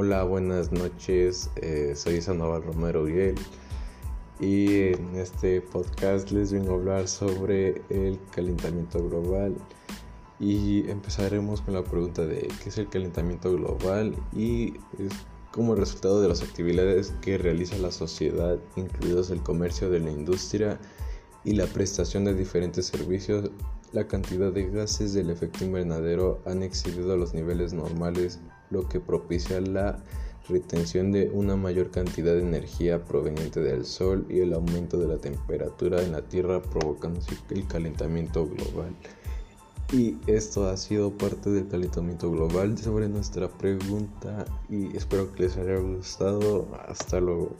Hola, buenas noches. Eh, soy Sandoval Romero Uriel y en este podcast les vengo a hablar sobre el calentamiento global y empezaremos con la pregunta de qué es el calentamiento global y es como resultado de las actividades que realiza la sociedad, incluidos el comercio de la industria y la prestación de diferentes servicios, la cantidad de gases del efecto invernadero han excedido los niveles normales, lo que propicia la retención de una mayor cantidad de energía proveniente del Sol y el aumento de la temperatura en la Tierra provocando el calentamiento global. Y esto ha sido parte del calentamiento global sobre nuestra pregunta y espero que les haya gustado. Hasta luego.